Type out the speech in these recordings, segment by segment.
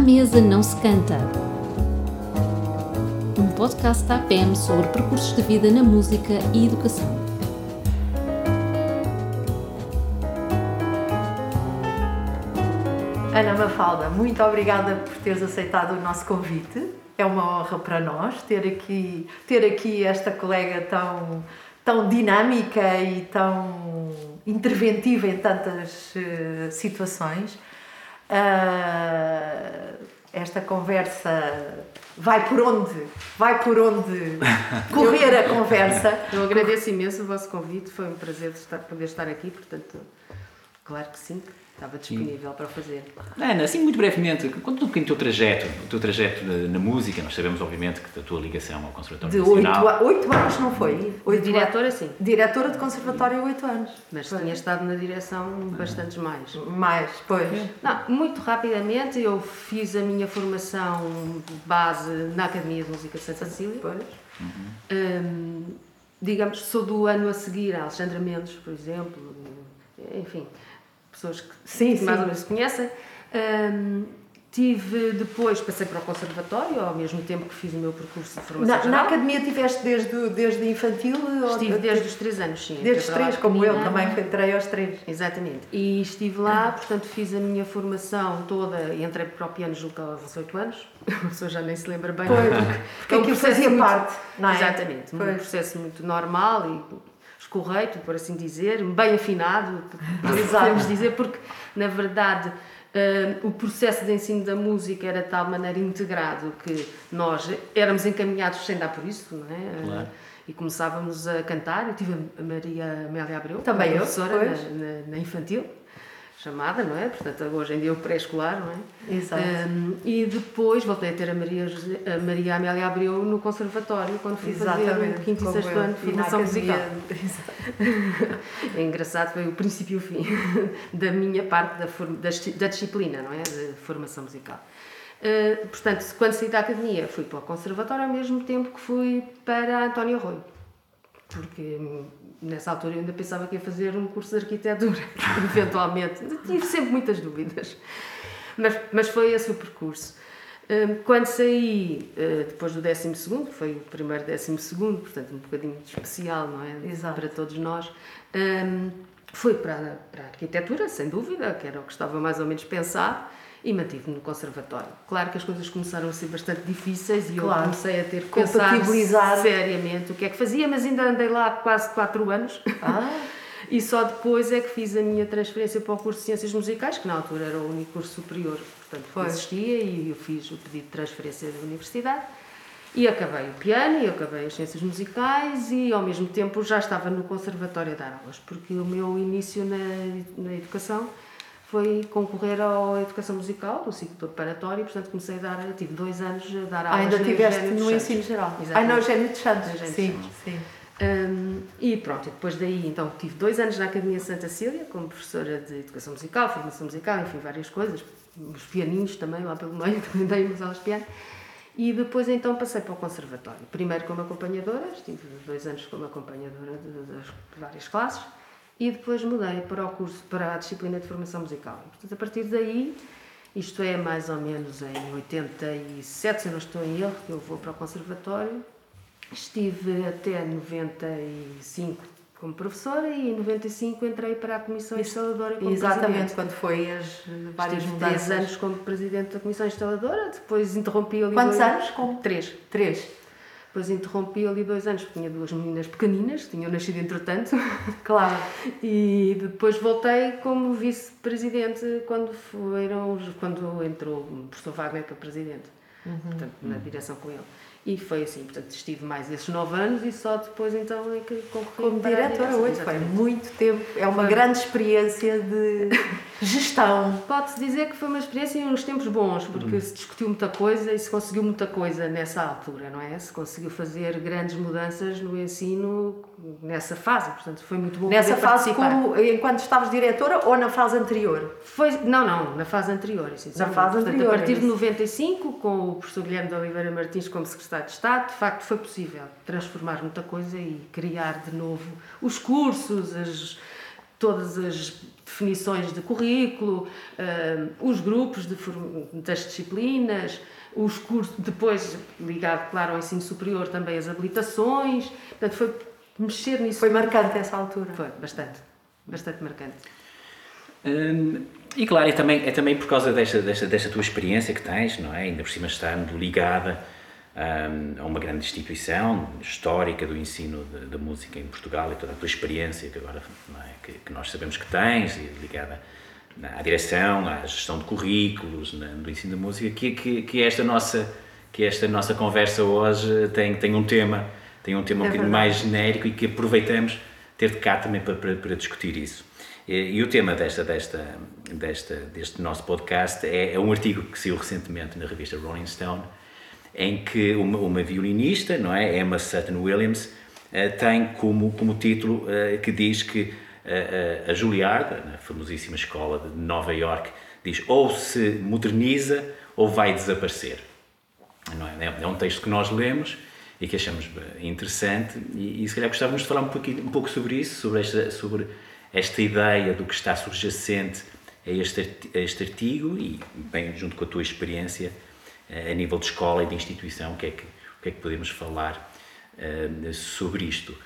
mesa não se canta. Um podcast da APM sobre percursos de vida na música e educação. Ana Mafalda, muito obrigada por teres aceitado o nosso convite. É uma honra para nós ter aqui, ter aqui esta colega tão, tão dinâmica e tão interventiva em tantas uh, situações. Uh, esta conversa vai por onde? Vai por onde correr a conversa? Eu agradeço imenso o vosso convite, foi um prazer estar, poder estar aqui, portanto, claro que sim estava disponível Sim. para fazer. Ana, assim muito brevemente, conta um bocadinho o teu trajeto, o teu trajeto na, na, música, nós sabemos obviamente que a tua ligação ao Conservatório de Nacional... De oito anos, não foi? Oito diretora, sim. Diretora de Conservatório, oito anos. Mas foi. tinha estado na direção bastantes mais. Mais, pois. Não, muito rapidamente eu fiz a minha formação base na Academia de Música de Santa Cecília. Pois. Uhum. Um, digamos, sou do ano a seguir a Alexandra Mendes, por exemplo, enfim pessoas que, sim, mais ou menos se conhecem. Um, tive depois, passei para o conservatório, ao mesmo tempo que fiz o meu percurso de formação na, geral. Na academia tiveste desde, desde infantil? Estive ou... desde os 3 anos, sim. Desde os 3, como eu também entrei aos 3. Exatamente. E estive lá, portanto fiz a minha formação toda, entrei para o piano julgo aos 18 anos, a pessoa já nem se lembra bem. Pois, porque, porque é um aquilo fazia muito, parte, não é? Exatamente, pois. um processo muito normal e correto, por assim dizer, bem afinado, podemos dizer, porque na verdade uh, o processo de ensino da música era de tal maneira integrado que nós éramos encaminhados sem dar por isso, não é? Claro. e começávamos a cantar. Eu tive a Maria Amélia Abreu, também professora na, na, na infantil chamada, não é? Portanto, hoje em dia o pré-escolar, não é? Exato. Um, e depois voltei a ter a Maria, a Maria Amélia Abreu no conservatório, quando fui Exatamente, fazer o quinto e sexto ano de formação musical. é engraçado, foi o princípio e o fim da minha parte da, da, da disciplina, não é? De formação musical. Uh, portanto, quando saí da academia, fui para o conservatório ao mesmo tempo que fui para António Arroio. Porque nessa altura eu ainda pensava que ia fazer um curso de arquitetura, eventualmente. Tive sempre muitas dúvidas. Mas, mas foi esse o percurso. Hum, quando saí, eh, depois do 12, que foi o primeiro 12, portanto um bocadinho especial, não é? Exato. Para todos nós, hum, fui para, para a arquitetura, sem dúvida, que era o que estava mais ou menos pensado e mantive-me no conservatório. Claro que as coisas começaram a ser bastante difíceis e claro. eu comecei a ter que pensar seriamente o que é que fazia, mas ainda andei lá quase 4 anos. Ah. e só depois é que fiz a minha transferência para o curso de Ciências Musicais, que na altura era o único curso superior, portanto, que existia, e eu fiz o pedido de transferência da universidade. E acabei o piano, e acabei as ciências musicais, e ao mesmo tempo já estava no conservatório a dar aulas, porque o meu início na, na educação foi concorrer à educação musical, do ciclo preparatório, portanto comecei a dar, tive dois anos a dar aulas. Ah, ainda tiveste no ensino geral? Ah, não, Eugênio de Santos. Sim, sim. Um, e pronto, e depois daí então tive dois anos na Academia Santa Cília como professora de educação musical, formação musical, enfim, várias coisas, os pianinhos também lá pelo meio, também dei umas aulas de piano. E depois então passei para o conservatório, primeiro como acompanhadora, estive dois anos como acompanhadora de várias classes, e depois mudei para o curso, para a disciplina de formação musical. Portanto, a partir daí, isto é mais ou menos em 87, se eu não estou em erro, que eu vou para o conservatório. Estive até 95 como professora e em 95 entrei para a Comissão Instaladora como Exatamente, presidente. quando foi as várias Estive mudanças. três anos como presidente da Comissão Instaladora, depois interrompi ali... Quantos dois... anos? Como? Três. Três. Depois interrompi ali dois anos, porque tinha duas meninas pequeninas, que tinham nascido entretanto. Claro. E depois voltei como vice-presidente quando, foram, quando entrou o professor Wagner para presidente. Uhum. Portanto, na direção com ele. E foi assim, portanto, estive mais esses nove anos e só depois então é que concorri Como diretora hoje, foi muito tempo, é uma foi. grande experiência de gestão. Pode-se dizer que foi uma experiência em uns tempos bons, porque uhum. se discutiu muita coisa e se conseguiu muita coisa nessa altura, não é? Se conseguiu fazer grandes mudanças no ensino nessa fase, portanto, foi muito bom Nessa fase como, enquanto estavas diretora ou na fase anterior? Foi, não, não, na fase anterior. Na fase portanto, anterior. A partir de 95, com o professor Guilherme de Oliveira Martins como secretário Secretário de Estado, de facto foi possível transformar muita coisa e criar de novo os cursos, as, todas as definições de currículo, uh, os grupos de, das disciplinas, os cursos, depois ligado, claro, ao ensino superior, também as habilitações. Portanto, foi mexer nisso. Foi marcante essa altura. Foi, bastante. Bastante marcante. Hum, e claro, é também, é também por causa desta, desta, desta tua experiência que tens, não é? Ainda por cima estando ligada um, a uma grande instituição histórica do ensino da música em Portugal e toda a tua experiência que agora é? que, que, nós sabemos que tens, e ligada à direção, à gestão de currículos, na, do ensino da música, que, que, que, esta nossa que esta nossa conversa hoje tem, tem um tema tem um tema é um bocadinho mais genérico e que aproveitamos ter de cá também para, para, para discutir isso. E, e, o tema desta, desta, desta, deste nosso podcast é, é, um artigo que saiu recentemente na revista Rolling Stone, em que uma, uma violinista, não é, Emma Sutton Williams, uh, tem como, como título uh, que diz que uh, a Juilliard, na famosíssima escola de Nova York, diz ou se moderniza ou vai desaparecer. Não é? é um texto que nós lemos e que achamos interessante e, e se calhar gostávamos de falar um, pouquinho, um pouco sobre isso, sobre esta, sobre esta ideia do que está subjacente a este, a este artigo e, bem, junto com a tua experiência eh, a nível de escola e de instituição, o que é que, o que, é que podemos falar uh, sobre isto.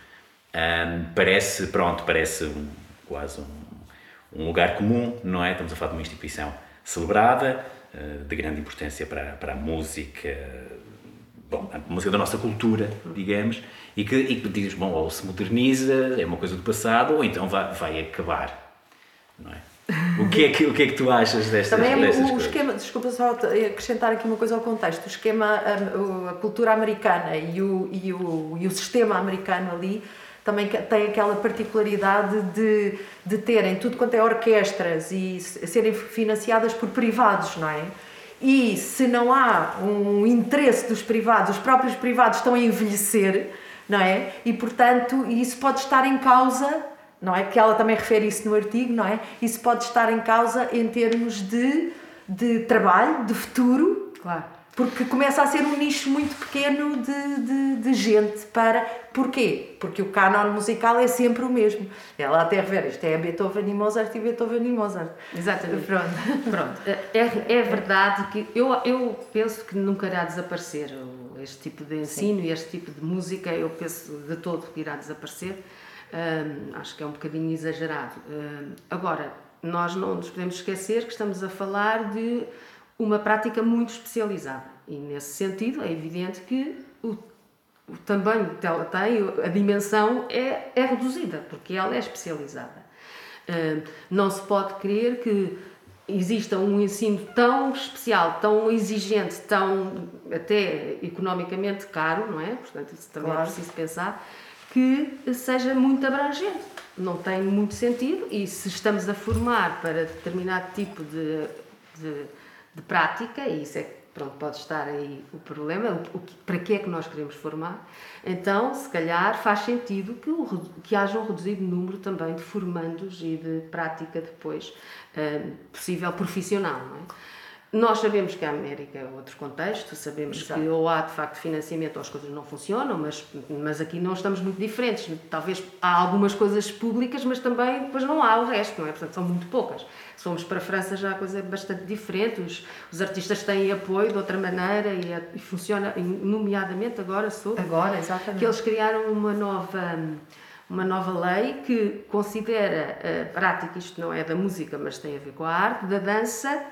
Um, parece, pronto, parece um, quase um, um, lugar comum, não é? Estamos a falar de uma instituição celebrada, uh, de grande importância para, para a música bom, a música da nossa cultura, digamos, e que, e que diz, bom, ou se moderniza, é uma coisa do passado, ou então vai, vai acabar, não é? O que é que, o que, é que tu achas destas, Também destas o, coisas? esquema, desculpa só acrescentar aqui uma coisa ao contexto, o esquema, a, a cultura americana e o, e, o, e o sistema americano ali também tem aquela particularidade de, de terem tudo quanto é orquestras e serem financiadas por privados, não é? E se não há um interesse dos privados, os próprios privados estão a envelhecer, não é? E portanto, isso pode estar em causa, não é? Que ela também refere isso no artigo, não é? Isso pode estar em causa em termos de, de trabalho, de futuro. Claro porque começa a ser um nicho muito pequeno de, de, de, gente para. Porquê? Porque o canon musical é sempre o mesmo. Ela até revela, isto é Beethoven e Mozart e Beethoven e Mozart. Exatamente. Pronto. Pronto. É, é verdade que eu, eu penso que nunca irá desaparecer este tipo de ensino Sim. e este tipo de música, eu penso de todo que irá desaparecer. Hum, acho que é um bocadinho exagerado. Hum, agora, nós não nos podemos esquecer que estamos a falar de uma prática muito especializada. E nesse sentido é evidente que o, o tamanho que ela tem, a dimensão é, é reduzida, porque ela é especializada. Uh, não se pode crer que exista um ensino tão especial, tão exigente, tão até economicamente caro, não é? Portanto, isso também é claro. é preciso pensar, que seja muito abrangente. Não tem muito sentido e se estamos a formar para determinado tipo de, de de prática, e isso é pronto, pode estar aí o problema, o, que, para que é que nós queremos formar. Então, se calhar, faz sentido que, o, que haja um reduzido número também de formandos e de prática depois uh, possível profissional, não é? Nós sabemos que a América é outro contexto, sabemos Exato. que ou há de facto financiamento ou as coisas não funcionam, mas, mas aqui não estamos muito diferentes. Talvez há algumas coisas públicas, mas também depois não há o resto, não é? Portanto, são muito poucas. Se formos para a França já a coisa é bastante diferente, os, os artistas têm apoio de outra maneira e, e funciona, nomeadamente agora sobre. Agora, exatamente. Que eles criaram uma nova uma nova lei que considera a prática, isto não é da música, mas tem a ver com a arte, da dança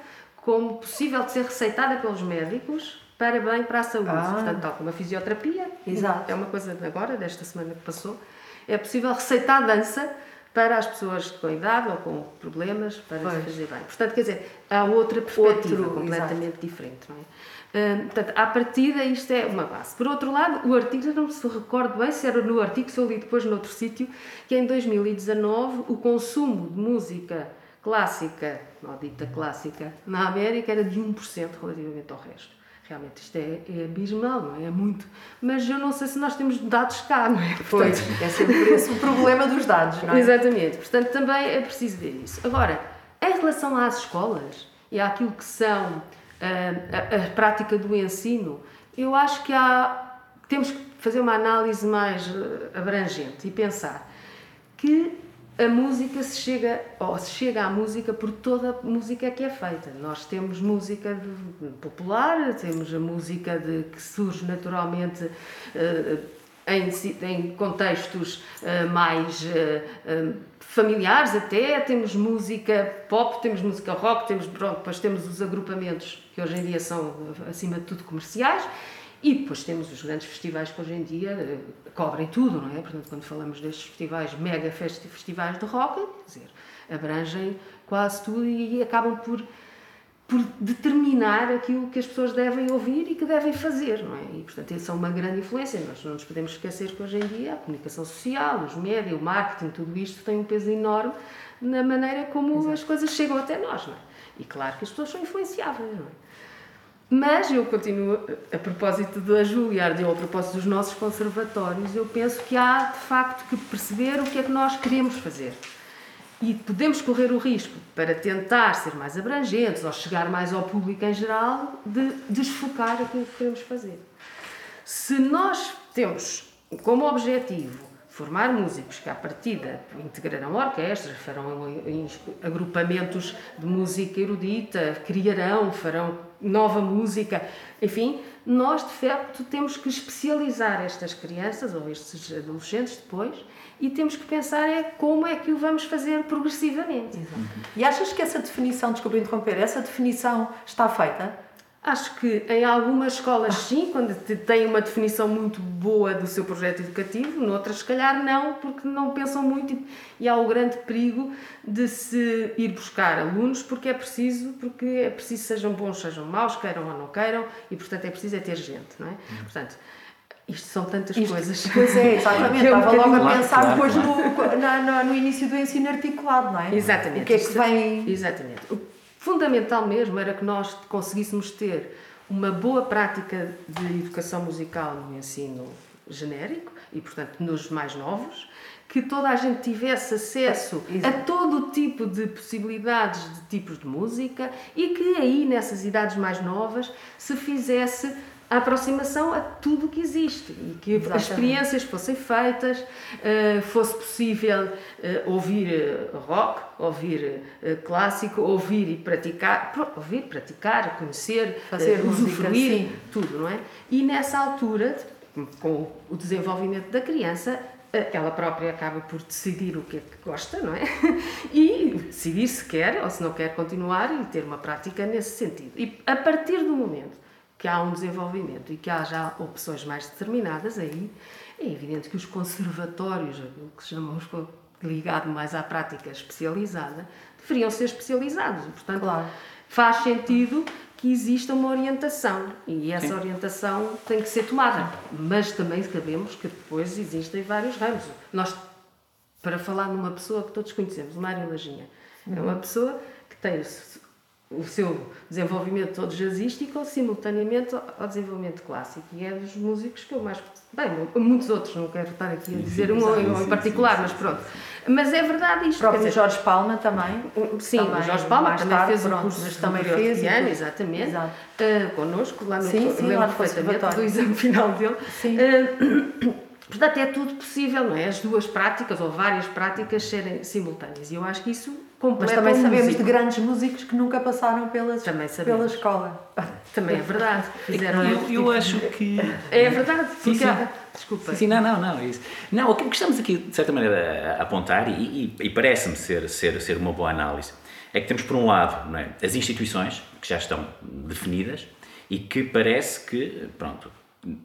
como possível de ser receitada pelos médicos para bem para a saúde. Ah. Portanto, tal como a fisioterapia, Exato. é uma coisa de agora, desta semana que passou, é possível receitar dança para as pessoas com idade ou com problemas para pois. se fazer bem. Portanto, quer dizer, há outra perspectiva Outro, completamente exato. diferente. Não é? Hum, portanto, à partida, isto é uma base. Por outro lado, o artigo, já não se recordo bem se era no artigo, se eu li depois noutro sítio, que em 2019 o consumo de música clássica, ou dita clássica, na América era de 1% relativamente ao resto. Realmente isto é, é, abismal, não é? É muito. Mas eu não sei se nós temos dados cá, não é? Portanto, pois, é sempre esse o problema dos dados, não é? Exatamente. Portanto, também é preciso ver isso. Agora, em relação às escolas e àquilo que são a, ah, a, a prática do ensino, eu acho que há, temos que fazer uma análise mais ah, abrangente e pensar que a música se chega, ou se chega à música por toda a música que é feita. Nós temos música popular, temos a música de, que surge naturalmente uh, em, em, contextos uh, mais uh, familiares até, temos música pop, temos música rock, temos, depois temos os agrupamentos que hoje em dia são acima de tudo comerciais e depois temos os grandes festivais que hoje em dia eh, cobrem tudo, não é? Portanto, quando falamos destes festivais, mega festivais de rock, quer dizer, abrangem quase tudo e acabam por, por determinar aquilo que as pessoas devem ouvir e que devem fazer, não é? E, portanto, isso é uma grande influência. Nós não nos podemos esquecer que hoje em dia a comunicação social, os médias, o marketing, tudo isto tem um peso enorme na maneira como Exato. as coisas chegam até nós, não é? E claro que as pessoas são influenciáveis, não é? Mas eu continuo, a propósito da Juilliard ou a propósito dos nossos conservatórios, eu penso que há de facto que perceber o que é que nós queremos fazer. E podemos correr o risco, para tentar ser mais abrangentes ou chegar mais ao público em geral, de desfocar aquilo que queremos fazer. Se nós temos como objetivo formar músicos que, à partida, integrarão orquestras, farão agrupamentos de música erudita, criarão, farão nova música, enfim, nós de facto temos que especializar estas crianças ou estes adolescentes depois e temos que pensar é como é que o vamos fazer progressivamente. E achas que essa definição, desculpa interromper, essa definição está feita? Acho que em algumas escolas sim, quando têm uma definição muito boa do seu projeto educativo, noutras se calhar não, porque não pensam muito e há o grande perigo de se ir buscar alunos porque é preciso, porque é preciso sejam bons, sejam maus, queiram ou não queiram, e portanto é preciso é ter gente, não é? Portanto, isto são tantas Isto, coisas. Pois é, exatamente. Estava um logo a pensar claro, depois claro. No, no, no, início do ensino articulado, não é? Exatamente. O que é que vem. Exatamente fundamental mesmo era que nós conseguíssemos ter uma boa prática de educação musical no ensino genérico e, portanto, nos mais novos, que toda a gente tivesse acesso a todo o tipo de possibilidades de tipos de música e que aí, nessas idades mais novas, se fizesse a aproximação a tudo o que existe e que Exatamente. as experiências fossem feitas, uh, fosse possível uh, ouvir uh, rock, ouvir clássico, ouvir e praticar, ouvir, praticar, conhecer, fazer usufruir, música, tudo, não é? E nessa altura, com o desenvolvimento da criança, ela própria acaba por decidir o que é que gosta, não é? E decidir se quer ou se não quer continuar e ter uma prática nesse sentido. E a partir do momento que há um desenvolvimento e que há já opções mais determinadas, aí é evidente que os conservatórios, aquilo que chamamos ligado mais à prática especializada, deveriam ser especializados. Portanto, claro. faz sentido que exista uma orientação e essa Sim. orientação tem que ser tomada. Mas também sabemos que depois existem vários ramos. Nós, para falar numa pessoa que todos conhecemos, o Mário Lajinha, uhum. é uma pessoa que tem o seu desenvolvimento todo jazzístico simultaneamente ao desenvolvimento clássico. E é dos músicos que eu mais. Bem, muitos outros, não quero estar aqui a dizer sim, um sim, em particular, sim, mas pronto. Mas é verdade isto. O próprio dizer, Jorge Palma também. Sim, também, Jorge Palma também tarde, fez pronto, o curso também fez piano, exatamente. Exato. Uh, connosco, lá no sim, sim, lá no perfeitamente do exame final dele. Sim. Uh, portanto, é tudo possível, não é? As duas práticas ou várias práticas serem simultâneas. E eu acho que isso mas também sabemos músico. de grandes músicos que nunca passaram pelas, pela escola. Também é verdade. Fizeram eu, eu acho que. É verdade. Sim, sim. Desculpa. Sim, não, não, não. É isso. Não, o que estamos aqui, de certa maneira, a apontar, e, e, e parece-me ser, ser, ser uma boa análise, é que temos, por um lado, é? as instituições que já estão definidas e que parece que, pronto,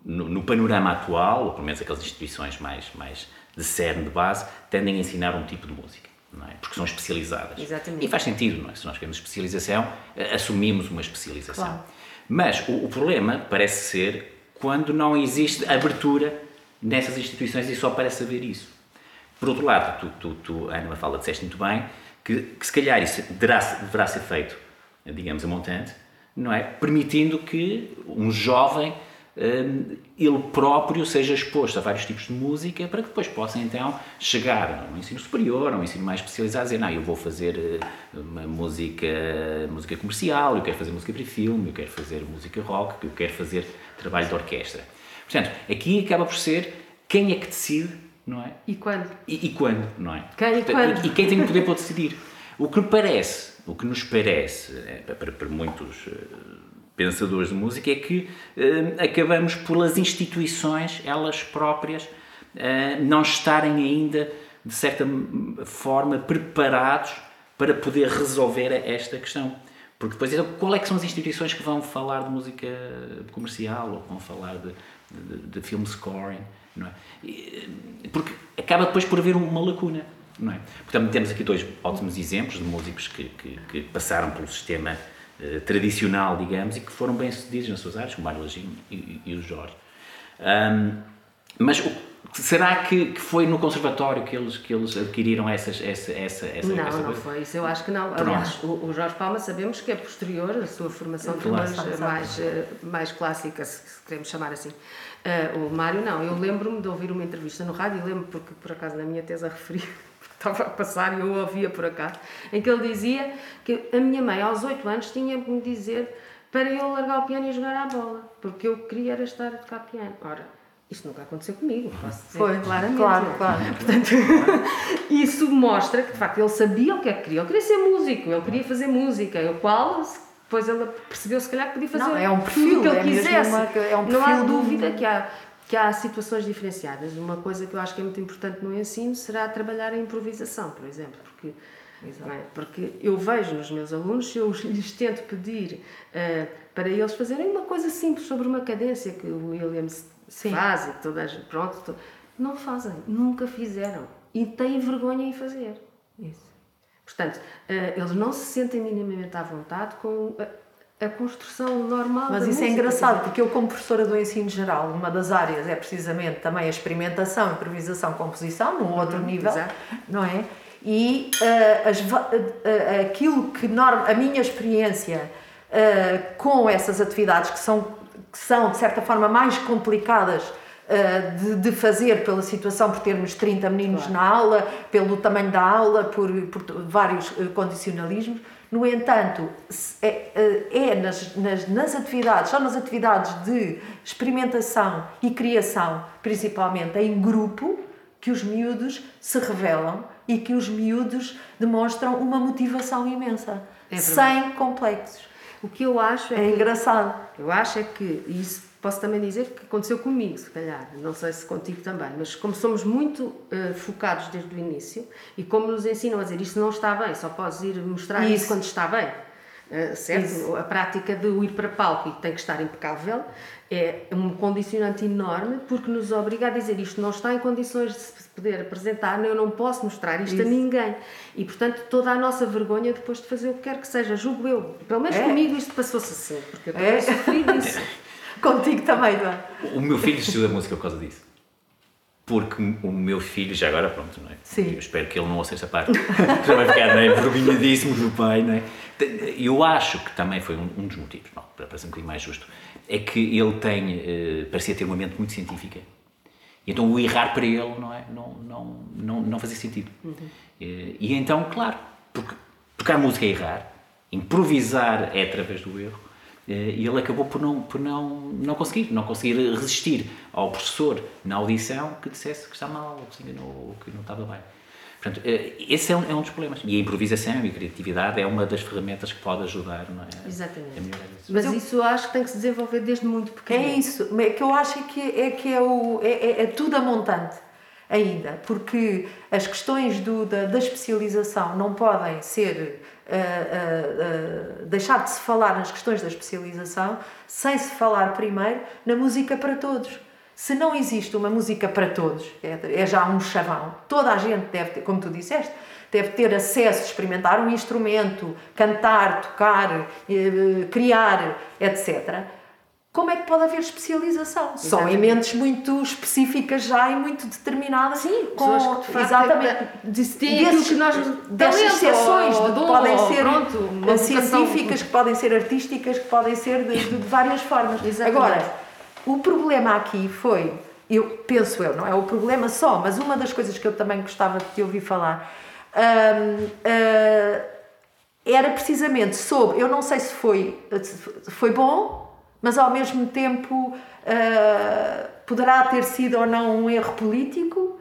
no, no, panorama atual, ou pelo menos aquelas instituições mais, mais de cerne, de base, tendem a ensinar um tipo de música é? porque são especializadas. Exatamente. E faz sentido, não é? se nós queremos especialização, eh, assumimos uma especialização. Claro. Mas o, o, problema parece ser quando não existe abertura nessas instituições e só para saber isso. Por outro lado, tu, tu, tu Ana Mafalda, disseste muito bem que, que se calhar isso deverá, deverá ser feito, digamos, a montante, não é? Permitindo que um jovem ele próprio seja exposto a vários tipos de música para que depois possa então chegar ao ensino superior, ao ensino mais especializado, dizer, não, eu vou fazer eh, uma música, música comercial, eu quero fazer música para filme, eu quero fazer música rock, eu quero fazer trabalho de orquestra. Portanto, aqui acaba por ser quem é que decide não é? E quando? E, e quando, não é? Quem e quando? E, e quem tem o poder para decidir. O que me parece, o que nos parece, é, para, para muitos eh, pensadores de música, é que eh, acabamos pelas instituições, elas próprias, eh, não estarem ainda, de certa forma, preparados para poder resolver esta questão. Porque depois, então, qual é que são as instituições que vão falar de música comercial ou vão falar de, de, de film scoring, não é? E, Porque acaba depois por haver uma lacuna, não é? Portanto, temos aqui dois ótimos exemplos de músicos que, que, que passaram pelo sistema eh, tradicional, digamos, e que foram bem-sucedidos nas suas áreas, como o Mário Lagino e, e, o Jorge. Ahm, mas o- será que, que foi no conservatório que eles, que eles adquiriram essas, essa, essa, essa, Não, essa não coisa? foi isso. Eu acho que não. Pronto. Aliás, o, o Jorge Palma sabemos que é posterior à sua formação Claro. mais, mais, eh, mais clássica, se queremos chamar assim. Eh, o Mário, não. Eu lembro-me de ouvir uma entrevista no rádio, e lembro porque por acaso na minha tese a referi, estava a passar e eu ouvia por acaso, em que ele dizia que a minha mãe, aos 8 anos, tinha que me dizer para eu largar o piano e jogar à bola, porque eu queria era estar a tocar piano. Ora, isto nunca aconteceu comigo, posso dizer Foi, claramente. claro, claro. Portanto, isso mostra que de facto ele sabia o que é que queria. Ele queria ser músico, ele queria fazer música, o qual depois ele percebeu se calhar que podia fazer Não, é um tudo perfil, o que ele é quisesse. uma- é um Não há perfil de um- dúvida que há, que há situações diferenciadas. Uma coisa que eu acho que é muito importante no ensino será trabalhar a improvisação, por exemplo, porque é? Porque eu vejo nos meus alunos, eu lhes tento pedir eh, para eles fazerem uma coisa simples sobre uma cadência que o Williams Sim. faz e que todas, pronto, to- não fazem, nunca fizeram e têm vergonha em fazer. Isso. Portanto, eh, eles não se sentem minimamente à vontade com a, a construção normal Mas isso é música. engraçado, porque eu, como professora do ensino geral, uma das áreas é precisamente também a experimentação, improvisação, composição, num outro nível, exato. não é? E ah, as ah, aquilo que norma, a minha experiência ah, com essas atividades que são, que são, de certa forma, mais complicadas de, de fazer pela situação, por termos 30 meninos Claro. na aula, pelo tamanho da aula, por, por vários condicionalismos. No entanto, é, eh, é nas, nas, nas atividades, só nas atividades de experimentação e criação, principalmente em grupo, que os miúdos se revelam e que os miúdos demonstram uma motivação imensa, É sem complexos. O que eu acho é É que engraçado. Eu acho é que, isso posso também dizer que aconteceu comigo, se calhar, não sei se contigo também, mas como somos muito eh, focados desde o início e como nos ensinam a dizer isto não está bem, só podes ir mostrar isso, Isso. quando está bem, eh, certo? Isso. A prática de ir para palco e tem que estar impecável é um condicionante enorme porque nos obriga a dizer isto não está em condições de se poder apresentar, eu não posso mostrar isto a Isso. ninguém. E portanto toda a nossa vergonha depois de fazer o que quer que seja, julgo eu. Pelo menos É. comigo isto passou-se assim, porque eu também É. sofri disso. Contigo também, não é? O meu filho estuda música por causa disso. Porque o meu filho, já agora, pronto, não é? Sim. Eu espero que ele não ouça esta parte. Já vai ficar não é? envergonhadíssimo do pai, não é? Eu acho que também foi um, um dos motivos, não, para ser um bocadinho mais justo, é que ele tem, eh, parecia ter uma mente muito científica. E então o errar para ele não, é? não, não, não, não fazia sentido. Eh, E então, claro, porque tocar música é errar, improvisar é através do erro, e ele acabou por não, por não, não conseguir, não conseguir resistir ao professor na audição que dissesse que está mal, ou que se enganou, ou que não estava bem. Portanto, eh, esse é um, é um dos problemas. E a improvisação e a criatividade é uma das ferramentas que pode ajudar não é? Exatamente. isso. Mas eu- isso acho que tem que se desenvolver desde muito pequeno. É isso, é que eu acho que é, que é, o, é, é- é tudo a montante ainda, porque as questões do, da, da especialização não podem ser. Ah, ah, deixar de se falar nas questões da especialização sem se falar primeiro na música para todos. Se não existe uma música para todos, é, é já um chavão. Toda a gente deve ter, como tu disseste, deve ter acesso a experimentar um instrumento, cantar, tocar, eh, criar, etc. Como é que pode haver especialização? Só em Exatamente. mentes muito específicas já e muito determinadas. Sim, com, que de facto exatamente, de- aquilo que nós- destas talento, exceções ou de- dom, podem ser pronto, científicas, que podem ser artísticas, que podem ser de, de- várias formas. Exatamente. Agora, o problema aqui foi, eu penso eu, não é o problema só, mas uma das coisas que eu também gostava de te ouvir falar hum, ah, era precisamente sobre, eu não sei se foi, se foi bom, mas ao mesmo tempo ah, poderá ter sido ou não um erro político,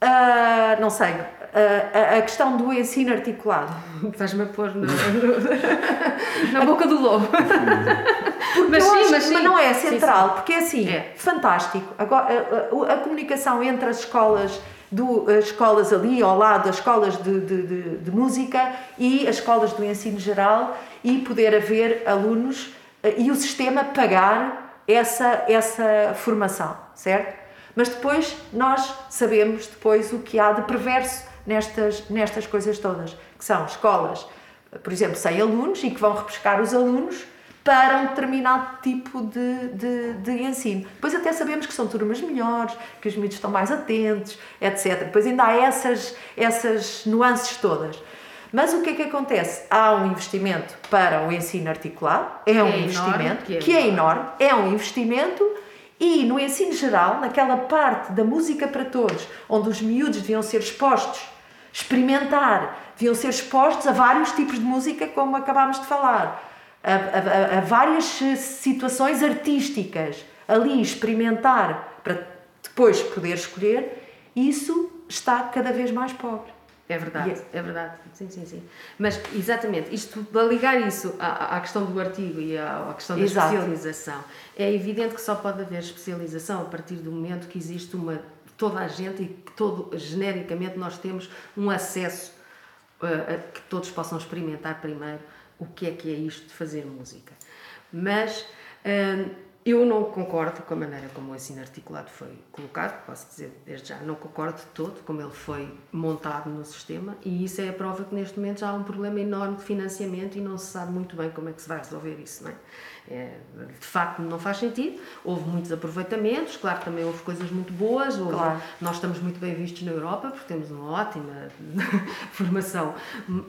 Ah, não sei, ah, a, a questão do ensino articulado. Estás-me a pôr no- na boca do lobo. mas sim, acho mas sim. não é central, sim. porque é assim, É. fantástico. Agora, a, a- a comunicação entre as escolas, do, as escolas ali ao lado, as escolas de, de, de- de música e as escolas do ensino geral e poder haver alunos e o sistema pagar essa, essa formação, certo? Mas depois nós sabemos depois o que há de perverso nestas, nestas coisas todas, que são escolas, por exemplo, sem alunos e que vão repescar os alunos para um determinado tipo de, de, de ensino. Depois até sabemos que são turmas melhores, que os miúdos estão mais atentos, etc. Depois ainda há essas, essas nuances todas. Mas o que é que acontece? Há um investimento para o ensino articulado, é um enorme, investimento que é que é enorme. é um investimento e no ensino geral, naquela parte da música para todos, onde os miúdos deviam ser expostos, experimentar, deviam ser expostos a vários tipos de música, como acabámos de falar, a, a- a- a várias eh, situações artísticas, ali experimentar para depois poder escolher, isso está cada vez mais pobre. É verdade, Yes. é verdade. Sim, sim, sim. Mas, exatamente, isto, para ligar isso à, à questão do artigo e à, à questão da Exato. especialização, é evidente que só pode haver especialização a partir do momento que existe uma. toda a gente e que todo, genericamente, nós temos um acesso uh, a que todos possam experimentar primeiro o que é que é isto de fazer música. Mas hum, eu não concordo com a maneira como o ensino articulado foi colocado, posso dizer desde já, não concordo de todo como ele foi montado no sistema e isso é a prova que neste momento já há um problema enorme de financiamento e não se sabe muito bem como é que se vai resolver isso, não é? É, de facto não faz sentido, houve muitos aproveitamentos, claro que também houve coisas muito boas, houve- Claro. nós estamos muito bem vistos na Europa porque temos uma ótima formação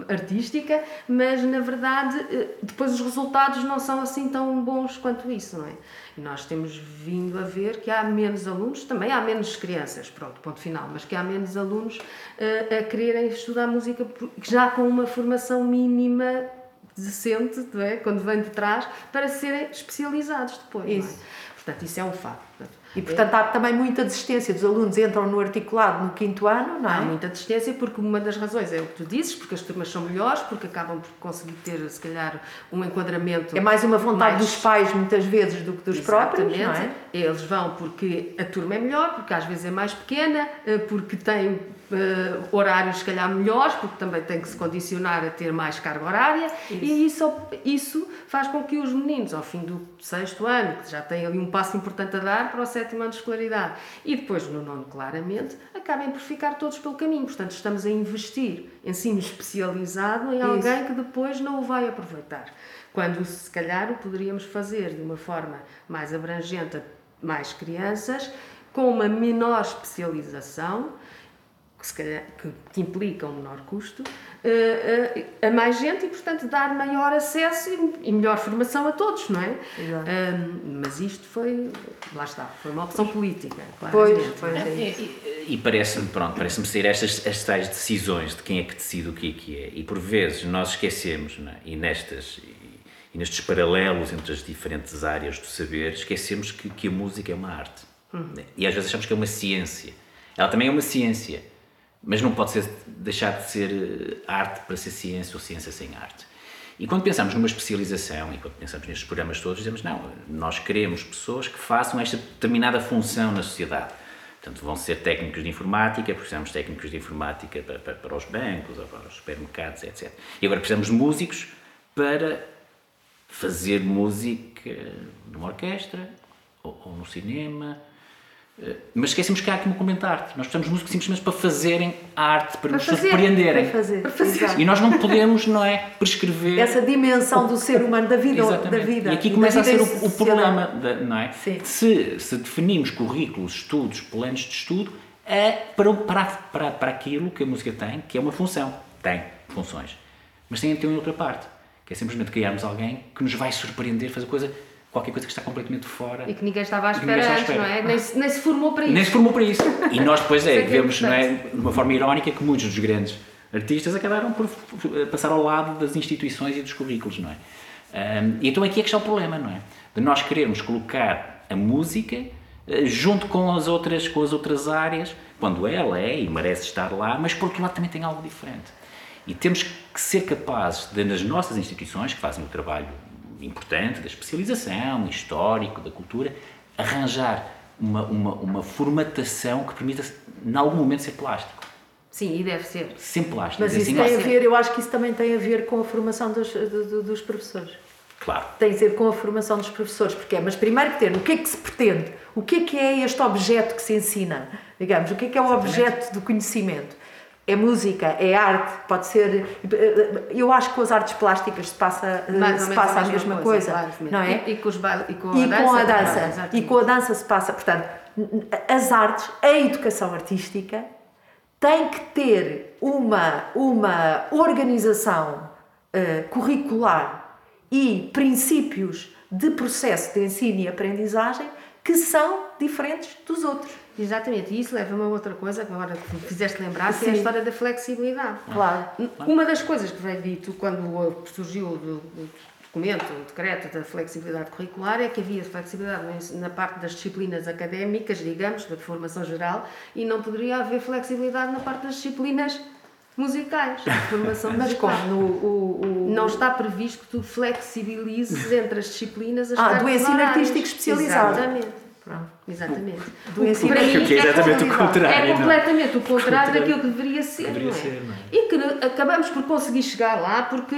artística, mas na verdade eh, depois os resultados não são assim tão bons quanto isso, não é? E nós temos vindo a ver que há menos alunos, também há menos crianças, pronto, ponto final, mas que há menos alunos eh, a quererem estudar música já com uma formação mínima decente, é? quando vem de trás, para serem especializados depois. é? Isso. Portanto, isso é um facto. E portanto há também muita desistência dos alunos, entram no articulado no quinto ano, não Há é? muita distância porque uma das razões é o que tu dizes, porque as turmas são melhores, porque acabam por conseguir ter, se calhar, um enquadramento. É mais uma vontade mais- dos pais, muitas vezes, do que dos próprios, não é? Exatamente. Eles vão porque a turma é melhor, porque às vezes é mais pequena, eh, porque tem eh, horários, se calhar, melhores, porque também tem que se condicionar a ter mais carga horária, e isso, isso faz com que os meninos, ao fim do sexto ano, que já têm ali um passo importante a dar para o sétimo ano de escolaridade, e depois no nono, claramente, acabem por ficar todos pelo caminho. Portanto, estamos a investir ensino especializado em alguém que depois não o vai aproveitar. Quando, se calhar, o poderíamos fazer de uma forma mais abrangente a mais crianças, com uma menor especialização, que, se calhar, que, que implica um menor custo, eh, eh, a mais gente e, portanto, dar maior acesso e, e melhor formação a todos, não é? Mas isto foi, lá está, foi uma opção política. Pois, claramente, pois não é? é E, isso. e- parece-me, pronto, parece-me ser estas, estas tais decisões de quem é que decide o que é que é. E por vezes nós esquecemos, não é? e, nestas, e, e nestes paralelos entre as diferentes áreas do saber, esquecemos que, que a música é uma arte. né? E às vezes achamos que é uma ciência. Ela também é uma ciência, mas não pode ser, deixar de ser eh, arte para ser ciência ou ciência sem arte. E quando pensamos numa especialização e quando pensamos nestes programas todos, dizemos não, nós queremos pessoas que façam esta determinada função na sociedade. Portanto, vão ser técnicos de informática, precisamos de técnicos de informática para, para, para os bancos ou para os supermercados, etc. E agora precisamos de músicos para fazer música numa orquestra ou, ou no cinema. Eh, Mas esquecemos que há aqui uma arte. Nós precisamos de músicos simplesmente para fazerem arte, para, nos fazer, surpreenderem. Para fazer, Para fazer. E nós não podemos, não é, prescrever. Essa dimensão do ser humano, da vida, da vida. E aqui começa a ser o, o problema, da- não é? Sim. Se, se definimos currículos, estudos, planos de estudo, é para, para, para, para aquilo que a música tem, que é uma função. Tem funções. Mas tem, tem outra parte, que é simplesmente criarmos alguém que nos vai surpreender, fazer coisa, qualquer coisa que está completamente fora. E que ninguém estava à espera estava à antes, espera. não é? Nem se, nem se formou para isso. Nem se formou para isso. E nós depois é, é é vemos, não é, de uma forma irónica, que muitos dos grandes artistas acabaram por por passar ao lado das instituições e dos currículos, não é? Ahm, e então aqui é que está o problema, não é? De nós querermos colocar a música eh, junto com as outras, com as outras áreas quando ela é e merece estar lá, mas por outro lado também tem algo diferente. E temos que ser capazes, de, nas nossas instituições, que fazem o trabalho importante da especialização, histórico, da cultura, arranjar uma, uma, uma formatação que permita, em algum momento, ser plástico. Sim, e deve ser. Sempre plástico. Mas isso assim, tem a "Nossa, ver, eu acho que isso também tem a ver com a formação dos, do- do- dos professores. Claro. Tem a ver com a formação dos professores, porque é, mas primeiro que ter, o que é que se pretende? O que é que é este objeto que se ensina? Digamos, o que é que é o objeto do conhecimento? É música, é arte, pode ser. Eu acho que com as artes plásticas se passa, Mais se passa a mesma coisa, claro, não é? E, e com os baile, e com e a dança. com a dança e com a dança se passa portanto as artes a educação artística tem que ter uma uma organização eh, curricular e princípios de processo de ensino e aprendizagem que são diferentes dos outros Exatamente, e isso leva-me a outra coisa que agora que me fizeste lembrar, que é a história da flexibilidade. claro Uma das coisas que veio dito quando surgiu o do- o documento, o decreto da flexibilidade curricular, é que havia flexibilidade na parte das disciplinas académicas, digamos, da formação geral, e não poderia haver flexibilidade na parte das disciplinas musicais, formação mas musical. como no o, o- Não está previsto que tu flexibilizes entre as disciplinas as Ah, do ensino artístico especializado. Exatamente. Pronto. Exatamente. Do O que mim Que é exatamente o contrário. é não completamente o contrário contrário. daquilo que deveria ser, Deveria não é? ser, não é? E que acabamos por conseguir chegar lá porque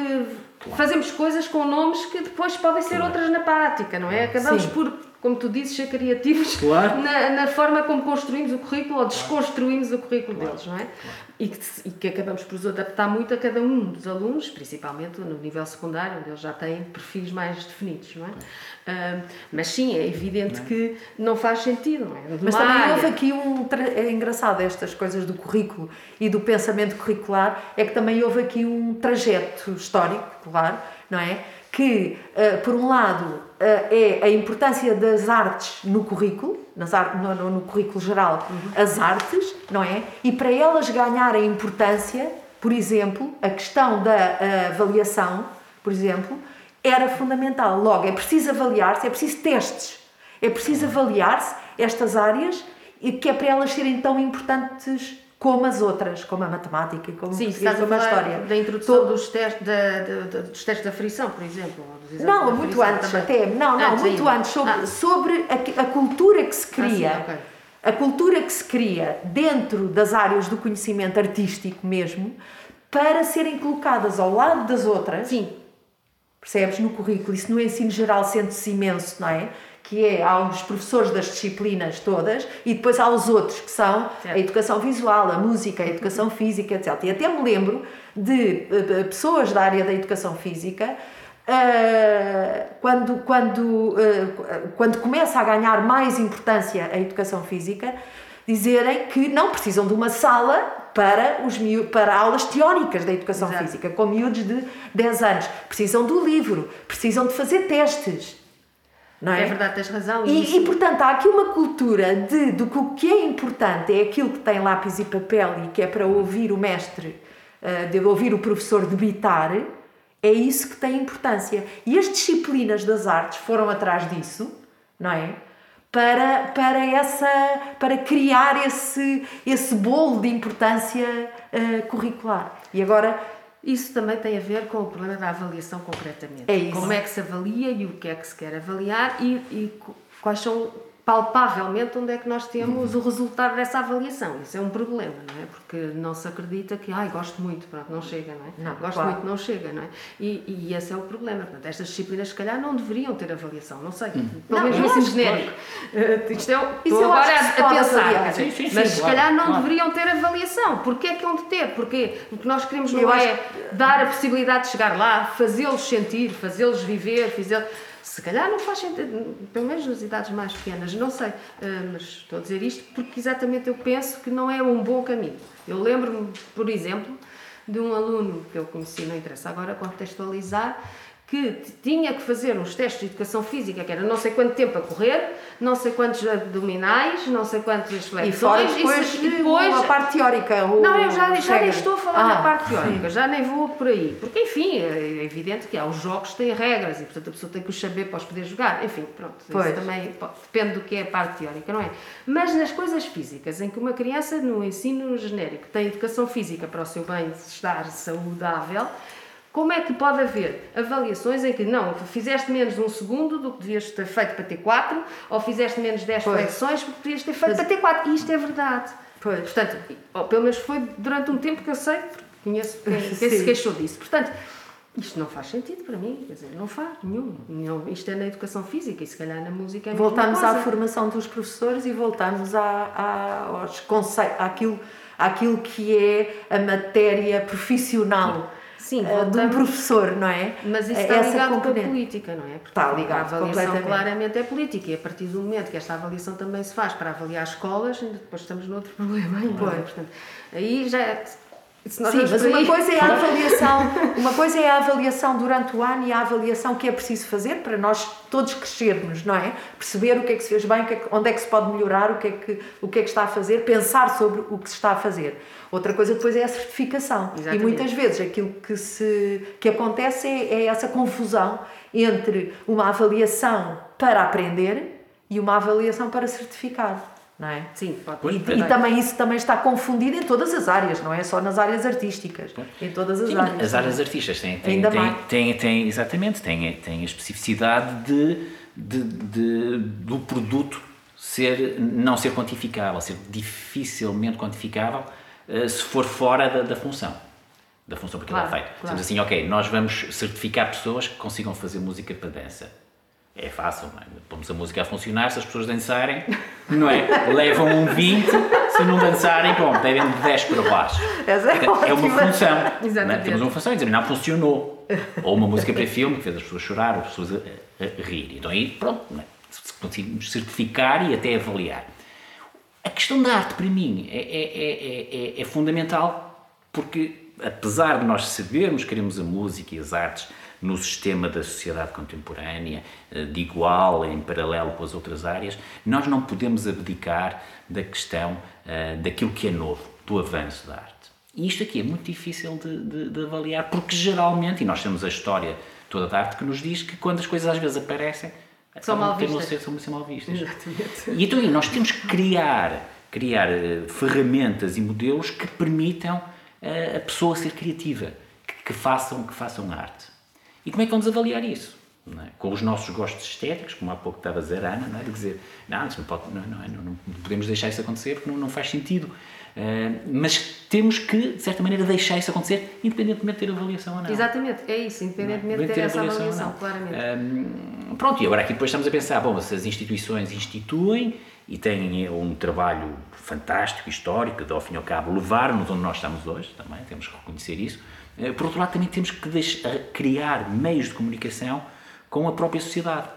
fazemos coisas com nomes que depois podem ser outras na prática, não é? Acabamos Sim. por, como tu dizes, ser criativos Claro. na, na forma como construímos o currículo ou desconstruímos o currículo deles, não é? E que, e que acabamos por os adaptar muito a cada um dos alunos, principalmente no nível secundário, onde eles já têm perfis mais definidos, não é? Ah, mas sim, é evidente que não faz sentido, não é? Mas Numa também área- houve aqui um. É engraçado estas coisas do currículo e do pensamento curricular, é que também houve aqui um trajeto histórico, claro, não é? Que, eh, por um lado, é a importância das artes no currículo, nas ar- no, no- no currículo geral, as artes, não é? E para elas ganharem importância, por exemplo, a questão da eh, avaliação, por exemplo, era fundamental. Logo, é preciso avaliar-se, é preciso testes. É preciso avaliar-se estas áreas e que é para elas serem tão importantes como as outras, como a matemática, como Sim, português, a como a história. da introdução Tô- dos, testes, da, dos testes da frição, por exemplo. Não, muito antes também. até. Não, não, Antes muito ainda. antes. Sobre, Ah, sobre a, a cultura que se cria. sim, ok. A cultura que se cria dentro das áreas do conhecimento artístico mesmo, para serem colocadas ao lado das outras. sim, percebes? No currículo, isso no ensino geral sente-se imenso, não é? Que é, há os professores das disciplinas todas e depois há os outros que são Certo. a educação visual, a música, a educação física, etc. E até me lembro de eh, pessoas da área da educação física eh, quando, quando, eh, quando começa a ganhar mais importância a educação física, dizerem que não precisam de uma sala para, os para aulas teóricas da educação Exato. física, com miúdos de 10 anos. Precisam do livro, precisam de fazer testes. É? é verdade, tens razão. E, isso- e, portanto há aqui uma cultura de, de que o que é importante é aquilo que tem lápis e papel e que é para ouvir o mestre, eh, de ouvir o professor debitar, é isso que tem importância. E as disciplinas das artes foram atrás disso, não é? Para, para, essa, para criar esse, esse bolo de importância eh, curricular. E agora Isso também tem a ver com o problema da avaliação concretamente. É isso. Como é que se avalia e o que é que se quer avaliar e, e quais são palpavelmente onde é que nós temos o resultado dessa avaliação. Isso é um problema, não é? Porque não se acredita que, ai, gosto muito, pronto, não chega, não é? Não, gosto claro. muito, não chega, não é? E, e esse é o problema. Portanto, estas disciplinas, se calhar, não deveriam ter avaliação, não sei. Pelo Não, menos acho que genérico. Eh, isto é, o- Isso eu acho agora a, a pensar, Sim, sim, sim, mas se claro, calhar não claro. deveriam ter avaliação. Porquê é que hão de ter? Porque o que nós queremos não Eu acho é dar a possibilidade de chegar lá, fazê-los sentir, fazê-los viver, fazê se calhar não faz sentido, pelo menos nas idades mais pequenas, não sei, eh, mas estou a dizer isto porque exatamente eu penso que não é um bom caminho. Eu lembro-me, por exemplo, de um aluno que eu conheci, não interessa agora contextualizar, que tinha que fazer uns testes de educação física, que era não sei quanto tempo a correr, não sei quantos abdominais, não sei quantas flexões. E fora depois, e depois a parte teórica. Não, eu já, já nem estou a falar ah, da parte teórica, sim. já nem vou por aí. Porque, enfim, é evidente que há os jogos têm regras e, portanto, a pessoa tem que os saber para os poder jogar. Enfim, pronto, pois. isso também depende do que é a parte teórica, não é? Mas nas coisas físicas, em que uma criança no ensino genérico tem educação física para o seu bem-estar saudável, como é que pode haver avaliações em que não, fizeste menos de um segundo do que devias ter feito para ter 4, ou fizeste menos 10 pois. flexões porque devias ter feito Mas... para ter 4? E isto é verdade. Pois. Portanto, ou pelo menos foi durante um tempo que eu sei, porque conheço quem, quem se queixou disso. Portanto, isto não faz sentido para mim, quer dizer, não faz nenhum. Não, isto é na educação física e se calhar na música é Voltamos à formação dos professores e voltamos à, à, aos conceitos, àquilo, àquilo que é a matéria profissional. Sim, uh, de um professor, não é? Mas isso está Essa ligado componente. com a política, não é? Porque está ligado a avaliação claramente é política e a partir do momento que esta avaliação também se faz para avaliar escolas, depois estamos noutro problema ainda. É? Portanto, aí já Sim, mas uma coisa é a avaliação, uma coisa é a avaliação durante o ano e a avaliação que é preciso fazer para nós todos crescermos, não é? Perceber o que é que se fez bem, é onde é que se pode melhorar, o que é que o que é que está a fazer, pensar sobre o que se está a fazer. Outra coisa depois é a certificação. Exatamente. E muitas vezes aquilo que se que acontece é, é essa confusão entre uma avaliação para aprender e uma avaliação para certificar não é? Sim, pode. E, e, também isso também está confundido em todas as áreas, não é só nas áreas artísticas, em todas as Sim, áreas. As áreas artísticas têm, têm, Ainda têm, mais. Têm, têm, exatamente, têm, têm a especificidade de, de, de, do produto ser, não ser quantificável, ser dificilmente quantificável uh, se for fora da, da função. Da função porque claro, ela é feita. Claro. assim, ok, nós vamos certificar pessoas que consigam fazer música para dança é fácil, não é? Pomos a música a funcionar, se as pessoas dançarem, não é? Levam um 20, se não dançarem, pronto, devem de 10 para baixo. Essa é, é uma função. Exatamente. É? Temos uma função e dizer, não funcionou. Ou uma música para filme que fez as pessoas chorar, as pessoas a, a rir. Então aí, pronto, não é? conseguimos certificar e até avaliar. A questão da arte, para mim, é, é, é, é fundamental porque, apesar de nós sabermos que queremos a música e as artes no sistema da sociedade contemporânea, eh, de igual, em paralelo com as outras áreas, nós não podemos abdicar da questão uh, daquilo que é novo, do avanço da arte. E isto aqui é muito difícil de, de, de, avaliar, porque geralmente, e nós temos a história toda da arte que nos diz que quando as coisas às vezes aparecem, são mal vistas. Ser, são, são mal vistas. Exatamente. E então nós temos que criar, criar uh, ferramentas e modelos que permitam a pessoa ser criativa, que, que, façam, que façam arte. E como é que vamos avaliar isso? É? Com os nossos gostos estéticos, como há pouco estava a dizer a Ana, não é? de dizer, não, não, pode, não, não, não, podemos deixar isso acontecer porque não, não faz sentido. Uh, mas temos que, de certa maneira, deixar isso acontecer, independentemente de ter avaliação ou não. Exatamente, é isso, independentemente de ter, ter essa avaliação, avaliação claramente. Uh, pronto, e agora aqui depois estamos a pensar, bom, se as instituições instituem e têm um trabalho fantástico, histórico, de ao fim e ao cabo levar-nos onde nós estamos hoje, também temos que reconhecer isso, eh, por outro lado, também temos que deixar, criar meios de comunicação com a própria sociedade.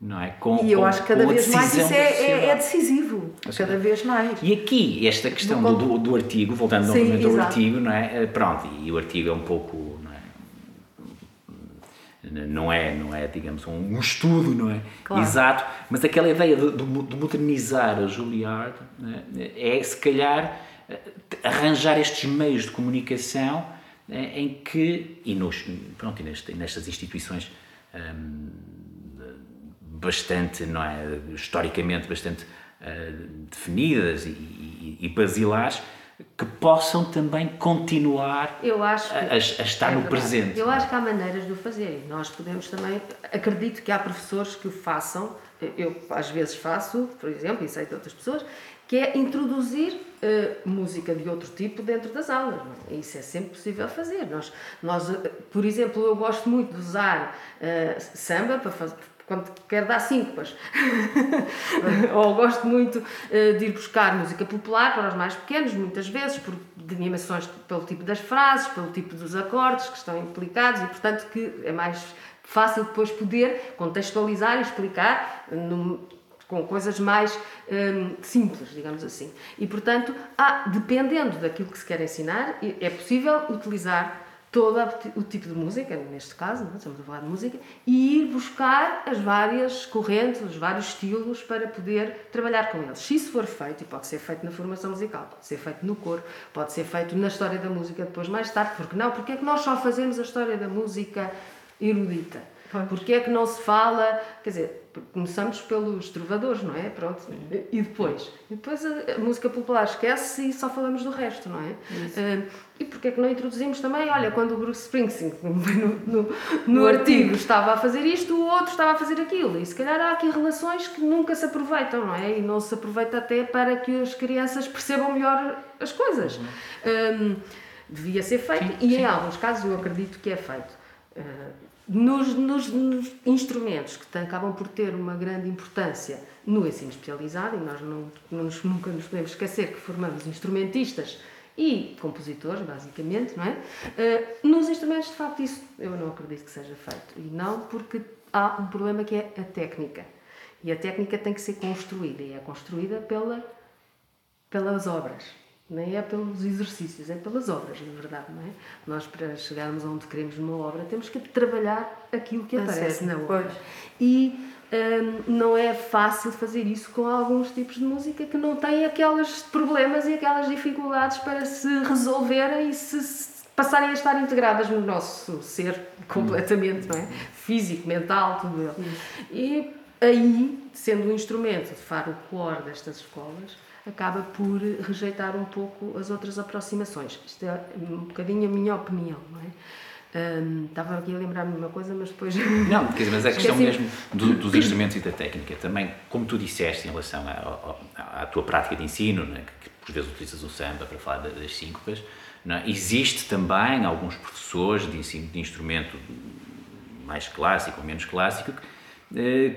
Não é? com, e eu com, acho que cada vez mais isso é, é, é, decisivo. Cada vez mais. E aqui, esta questão do, do, do artigo, voltando novamente ao artigo, não é? Eh, pronto, e o artigo é um pouco. Não é, não é, não é digamos, um, um estudo, não é? Claro. Exato, mas aquela ideia de, de modernizar a Juilliard é, é, se calhar, eh, arranjar estes meios de comunicação em que, e, nos, pronto, e nestas instituições hum, bastante, não é, historicamente bastante uh, definidas e, e, e, basilares, que possam também continuar que, a, a estar é no presente. Eu acho que há maneiras de o fazer. Nós podemos também, acredito que há professores que o façam, eu às vezes faço, por exemplo, e sei de outras pessoas, que é introduzir uh, música de outro tipo dentro das aulas. É? Isso é sempre possível fazer. Nós, nós, uh, por exemplo, eu gosto muito de usar uh, samba para fazer, quando quero dar síncopas. Ou gosto muito de ir buscar música popular para os mais pequenos, muitas vezes, por animações pelo tipo das frases, pelo tipo dos acordes que estão implicados e, portanto, que é mais fácil depois poder contextualizar e explicar no, com coisas mais hum, simples, digamos assim. E, portanto, há, dependendo daquilo que se quer ensinar, é possível utilizar todo o tipo de música, neste caso, não? É? estamos a falar de música, e ir buscar as várias correntes, os vários estilos para poder trabalhar com eles. Se isso for feito, e pode ser feito na formação musical, pode ser feito no coro, pode ser feito na história da música depois mais tarde, porque não? Porque é que nós só fazemos a história da música erudita? Porque é que não se fala, quer dizer, começamos pelos trovadores, não é? Pronto. E depois? E depois a, música popular esquece e só falamos do resto, não é? Uh, e porque é que não introduzimos também, olha, quando o Bruce Springsteen no, no, no, artigo estava a fazer isto, o outro estava a fazer aquilo. E se calhar há aqui relações que nunca se aproveitam, não é? E não se aproveita até para que as crianças percebam melhor as coisas. Uhum. Um, devia ser feito sim, e sim. em alguns casos eu acredito que é feito. Uh, nos, nos, nos, instrumentos que acabam por ter uma grande importância no ensino especializado, e nós não, nos, nunca nos podemos esquecer que formamos instrumentistas e compositores, basicamente, não é? Uh, nos instrumentos, de facto, isso eu não acredito que seja feito. E não porque há um problema que é a técnica. E a técnica tem que ser construída, e é construída pela, pelas obras nem é pelos exercícios, é pelas obras, na verdade, não é? Nós, para chegarmos onde queremos numa obra, temos que trabalhar aquilo que aparece na obra. Pois. E hum, não é fácil fazer isso com alguns tipos de música que não têm aqueles problemas e aquelas dificuldades para se resolverem e se, passarem a estar integradas no nosso ser completamente, não é? Físico, mental, tudo. E aí, sendo um instrumento de faro core destas escolas, acaba por rejeitar um pouco as outras aproximações. Isto é um bocadinho a minha opinião, não é? Um, estava aqui a lembrar-me de uma coisa, mas depois. Não, mas é questão mesmo do, dos instrumentos e da técnica. Também, como tu disseste em relação à, à, à tua prática de ensino, né, que, que, por vezes utilizas o samba para falar das síncopas, é? existe também alguns professores de ensino de instrumento mais clássico ou menos clássico eh,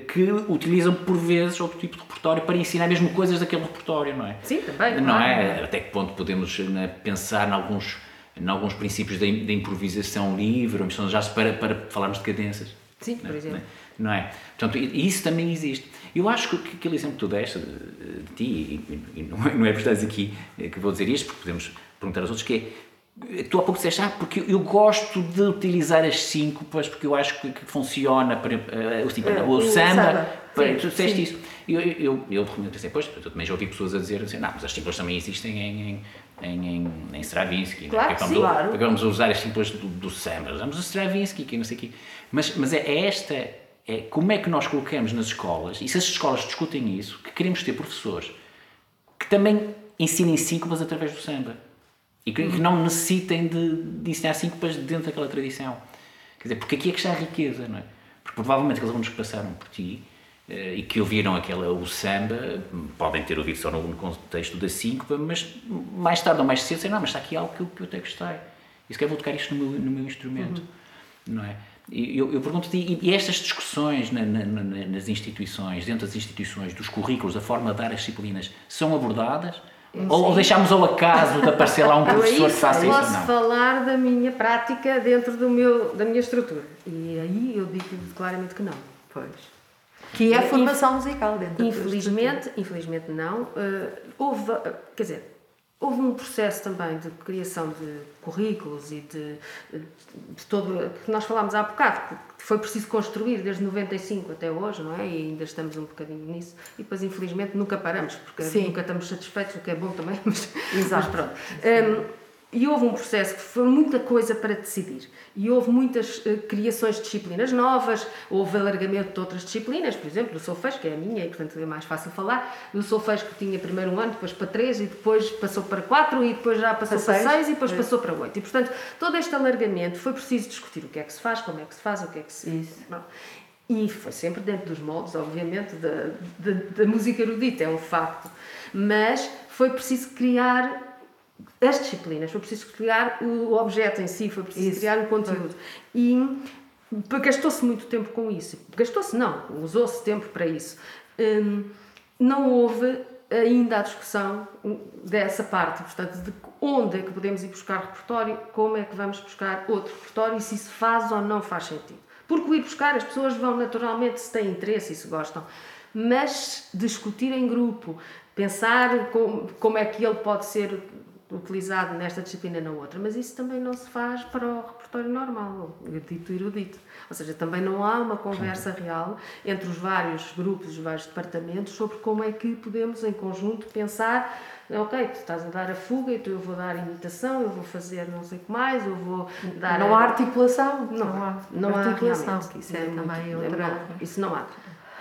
que utilizam por vezes outro tipo de repertório para ensinar mesmo coisas daquele repertório, não é? Sim, também. Não claro. é? Até que ponto podemos né, pensar em alguns, em alguns princípios da, improvisação livre, ou já para, para falarmos de cadências. Sim, por exemplo. Não é? Portanto, isso também existe. Eu acho que aquele exemplo que tu deste de, de ti, e, e não é, não é por estás aqui eh, que vou dizer isto, porque podemos perguntar aos outros, que é Tu há pouco disseste, ah, porque eu gosto de utilizar as síncopas porque eu acho que, que funciona para, uh, assim, para, uh, o, o samba. Para, sim, tu disseste sim. isso. Eu, eu, eu, eu pensei, pois, eu também já ouvi pessoas a dizer assim, não, mas as símbolos também existem em, em, em, em Stravinsky. Claro, né? sim, claro. Porque vamos usar as símbolos do, do samba, usamos o Stravinsky, que não sei o quê. Mas, mas é, é esta, é como é que nós colocamos nas escolas, e se as escolas discutem isso, que queremos ter professores que também ensinem síncopas através do samba e que, que não necessitem de, de ensinar síncopas dentro daquela tradição. Quer dizer, porque aqui é que está a riqueza, não é? Porque provavelmente aqueles alunos que passaram por ti uh, e que ouviram aquela, o samba podem ter ouvido só no, no contexto da síncopa, mas mais tarde ou mais cedo disseram, não, mas está aqui algo que eu, que eu até gostei. E se calhar vou tocar isto no meu, no meu instrumento, uhum. não é? Eu, eu pergunto-te, e estas discussões na, na, nas instituições, dentro das instituições, dos currículos, da forma de dar as disciplinas, são abordadas? Ou, ou deixamos ao acaso de aparecer lá um professor que faça isso ou não? posso falar da minha prática dentro do meu, da minha estrutura. E aí eu digo claramente que não. Pois. Que é a formação musical dentro Infelizmente, infelizmente não. Uh, houve, uh, quer dizer, Houve um processo também de criação de currículos e de, de todo. que nós falámos há bocado, que foi preciso construir desde 95 até hoje, não é? E ainda estamos um bocadinho nisso. E depois, infelizmente, nunca paramos, porque Sim. nunca estamos satisfeitos, o que é bom também, mas, Exato. mas pronto. E houve um processo que foi muita coisa para decidir. E houve muitas uh, criações de disciplinas novas, houve alargamento de outras disciplinas, por exemplo, o solfejo, que é a minha, e portanto é mais fácil falar, o solfejo que tinha primeiro um ano, depois para três, e depois passou para quatro, e depois já passou para, para seis, e depois é. passou para oito. E portanto, todo este alargamento foi preciso discutir o que é que se faz, como é que se faz, o que é que se. Isso. E foi sempre dentro dos moldes, obviamente, da, da, da música erudita, é um facto. Mas foi preciso criar as disciplinas, foi preciso criar o objeto em si, foi preciso isso. criar o conteúdo. E gastou-se muito tempo com isso. Gastou-se, não, usou-se tempo para isso. Hum, não houve ainda a discussão dessa parte, portanto, de onde é que podemos ir buscar repertório, como é que vamos buscar outro repertório e se isso faz ou não faz sentido. Porque o ir buscar, as pessoas vão naturalmente se têm interesse e se gostam, mas discutir em grupo, pensar como, como é que ele pode ser utilizado nesta disciplina na outra, mas isso também não se faz para o repertório normal, o dito erudito. Ou seja, também não há uma conversa real entre os vários grupos, os vários departamentos sobre como é que podemos em conjunto pensar ok, tu estás a dar a fuga, então eu vou dar a imitação, eu vou fazer não sei o que mais, eu vou dar. Não a... há articulação? Não, não há. Não articulação, há, isso é, é também muito, outra. É, isso não há.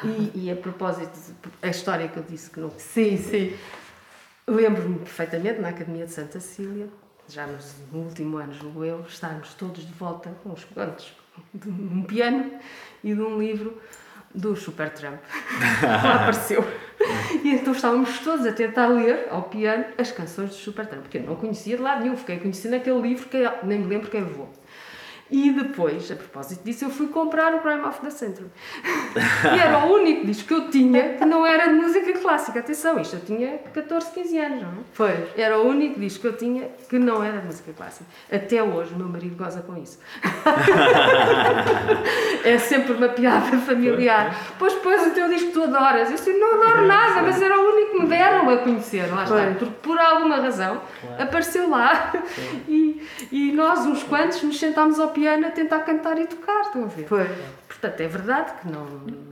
E, e, a propósito, a história que eu disse que não. Sim, sim. Lembro-me perfeitamente na Academia de Santa Cília, já no último ano, julgo eu, estarmos todos de volta, uns quantos, de um piano e de um livro do Supertramp. Lá apareceu. E então estávamos todos a tentar ler ao piano as canções do Supertramp, porque eu não conhecia de lado nenhum, fiquei conhecendo aquele livro que nem me lembro quem levou. E depois, a propósito disso, eu fui comprar o Crime of the Century. e era o único disco que eu tinha que não era de música clássica. Atenção, isto eu tinha 14, 15 anos, não é? Foi. Era o único disco que eu tinha que não era de música clássica. Até hoje, o meu marido goza com isso. é sempre uma piada familiar. Pois, pois, o teu disco tu adoras. Eu disse, não adoro nada, mas era o único que me deram a conhecer. Lá está. Porque, por alguma razão, apareceu lá. E, e nós, uns quantos, nos sentámos ao piano a tentar cantar e tocar, estão a ver? Foi. Portanto, é verdade que não,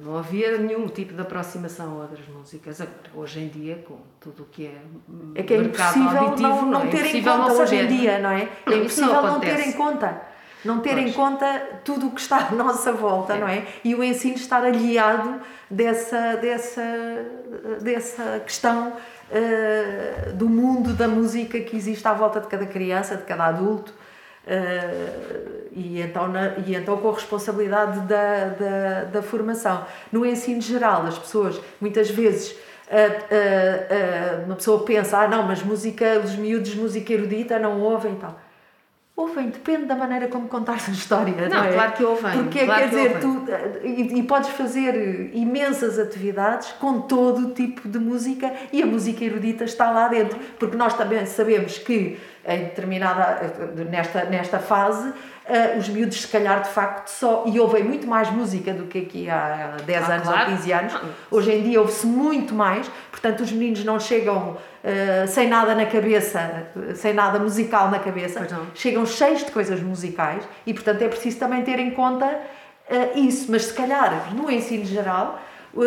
não havia nenhum tipo de aproximação a outras músicas. Agora, hoje em dia, com tudo o que é. É que é impossível auditivo, não, não, é ter em conta não hoje em dia, não é? É Não, impossível não não, ter em conta. Não ter em Pois. conta tudo o que está à nossa volta, É. não é? E o ensino estar aliado dessa, dessa, dessa questão eh, do mundo da música que existe à volta de cada criança, de cada adulto. Eh, e, então, na- e então com a responsabilidade da, da, da formação. No ensino geral, as pessoas muitas vezes ah, ah, uma pessoa pensa, ah não, mas música, os miúdos música erudita não ouvem e tal. Ouvem, depende da maneira como contares a história. Não, Não, é? claro que ouvem, Porque claro quer que dizer, ouvem. tu, e, e podes fazer imensas atividades com todo o tipo de música e a música erudita está lá dentro. Porque nós também sabemos que em determinada, nesta, nesta fase, ah, os miúdos se calhar de facto só, e ouvem muito mais música do que aqui há 10 Ah, anos claro. ou 15 anos. Não. Hoje em dia ouve-se muito mais, portanto os meninos não chegam ah, sem nada na cabeça, sem nada musical na cabeça, chegam cheios de coisas musicais e portanto é preciso também ter em conta ah, isso, mas se calhar no ensino geral, uh,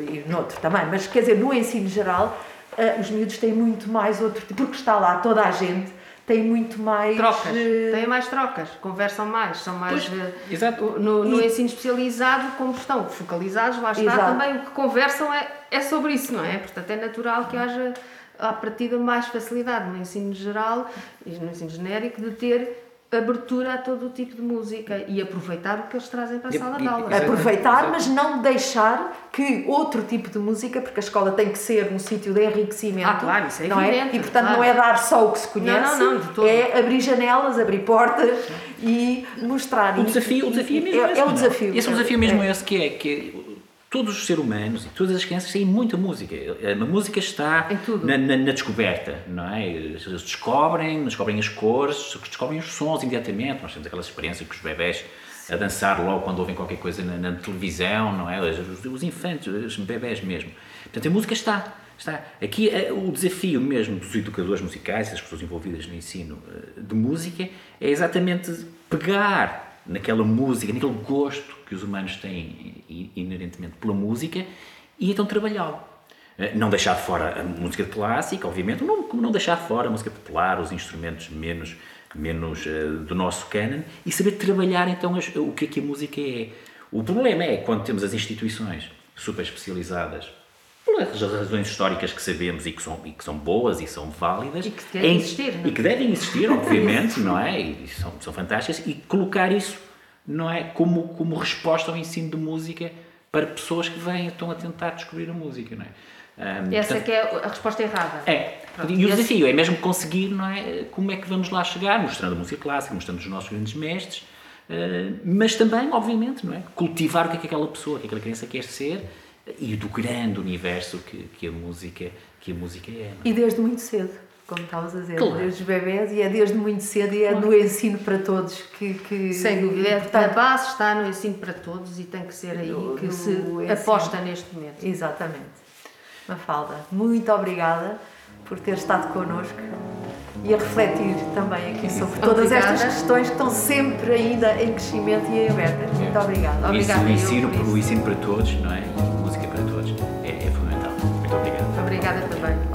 e noutro também, mas quer dizer, no ensino geral, ah, os miúdos têm muito mais outro tipo, porque está lá toda a gente, tem muito mais. Trocas, eh, têm mais trocas, conversam mais, são mais. Pois, exato. No, no E- ensino especializado, como estão focalizados, lá está Exato. também o que conversam é, é sobre isso, não é? Portanto, é natural que haja, à partida, mais facilidade no ensino geral e no ensino genérico de ter abertura a todo o tipo de música e aproveitar o que eles trazem para a E- sala de aula. Aproveitar, mas não deixar que outro tipo de música, porque a escola tem que ser um sítio de enriquecimento. Ah, claro, isso é não evidente, E portanto claro. não é dar só o que se conhece, Não, não, não, de todo. é abrir janelas, abrir portas e mostrar. O E- desafio, o e- desafio é mesmo é, esse. é o não desafio. Esse é o desafio mesmo É. esse que é, que é todos os seres humanos e todas as crianças têm muita música. A música está na, na- na descoberta, não é? Eles descobrem, descobrem as cores, descobrem os sons imediatamente. Nós temos aquela experiência com os bebés a dançar logo quando ouvem qualquer coisa na, na televisão, não é? Os, os infantes, os bebés mesmo. Portanto, a música está. Está. Aqui eh, o desafio mesmo dos educadores musicais, das pessoas envolvidas no ensino eh, de música, é exatamente pegar naquela música, naquele gosto que os humanos têm inerentemente pela música e então trabalhá-lo. Eh, Não deixar de fora a música clássica, obviamente, não, como não deixar de fora a música popular, os instrumentos menos, menos eh, do nosso canon e saber trabalhar então as- o que é que a música é. O problema é quando temos as instituições super especializadas pelas razões históricas que sabemos e que são, e que são boas e são válidas E que devem em- existir, não é? e que devem existir, obviamente, não é? E são, são fantásticas e colocar isso, não é, como, como resposta ao ensino de música para pessoas que vêm estão a tentar descobrir a música, não é? Ahm, Essa portanto, que é a resposta errada. é. Pronto, E o esse- desafio é mesmo conseguir, não é? Como é que vamos lá chegar, mostrando a música clássica, mostrando os nossos grandes mestres, eh, mas também, obviamente, não é? Cultivar o que é que aquela pessoa, o que é que aquela criança quer ser e do grande universo que, que, a, música, que a música é. é? E desde muito cedo, como estavas a dizer, claro. desde os bebés e é desde muito cedo e é claro. no ensino para todos que. que Sem dúvida, é, portanto, a base está no ensino para todos e tem que ser aí que se ensino. aposta neste momento. Exatamente. Mafalda, muito obrigada por ter estado connosco e a refletir também aqui sobre todas obrigada. estas questões que estão sempre ainda em crescimento e em aberta. É. Muito obrigada. Obrigada. O ensino, o ensino para todos, não é? Música para todos é, é fundamental. Muito obrigada. Obrigada também.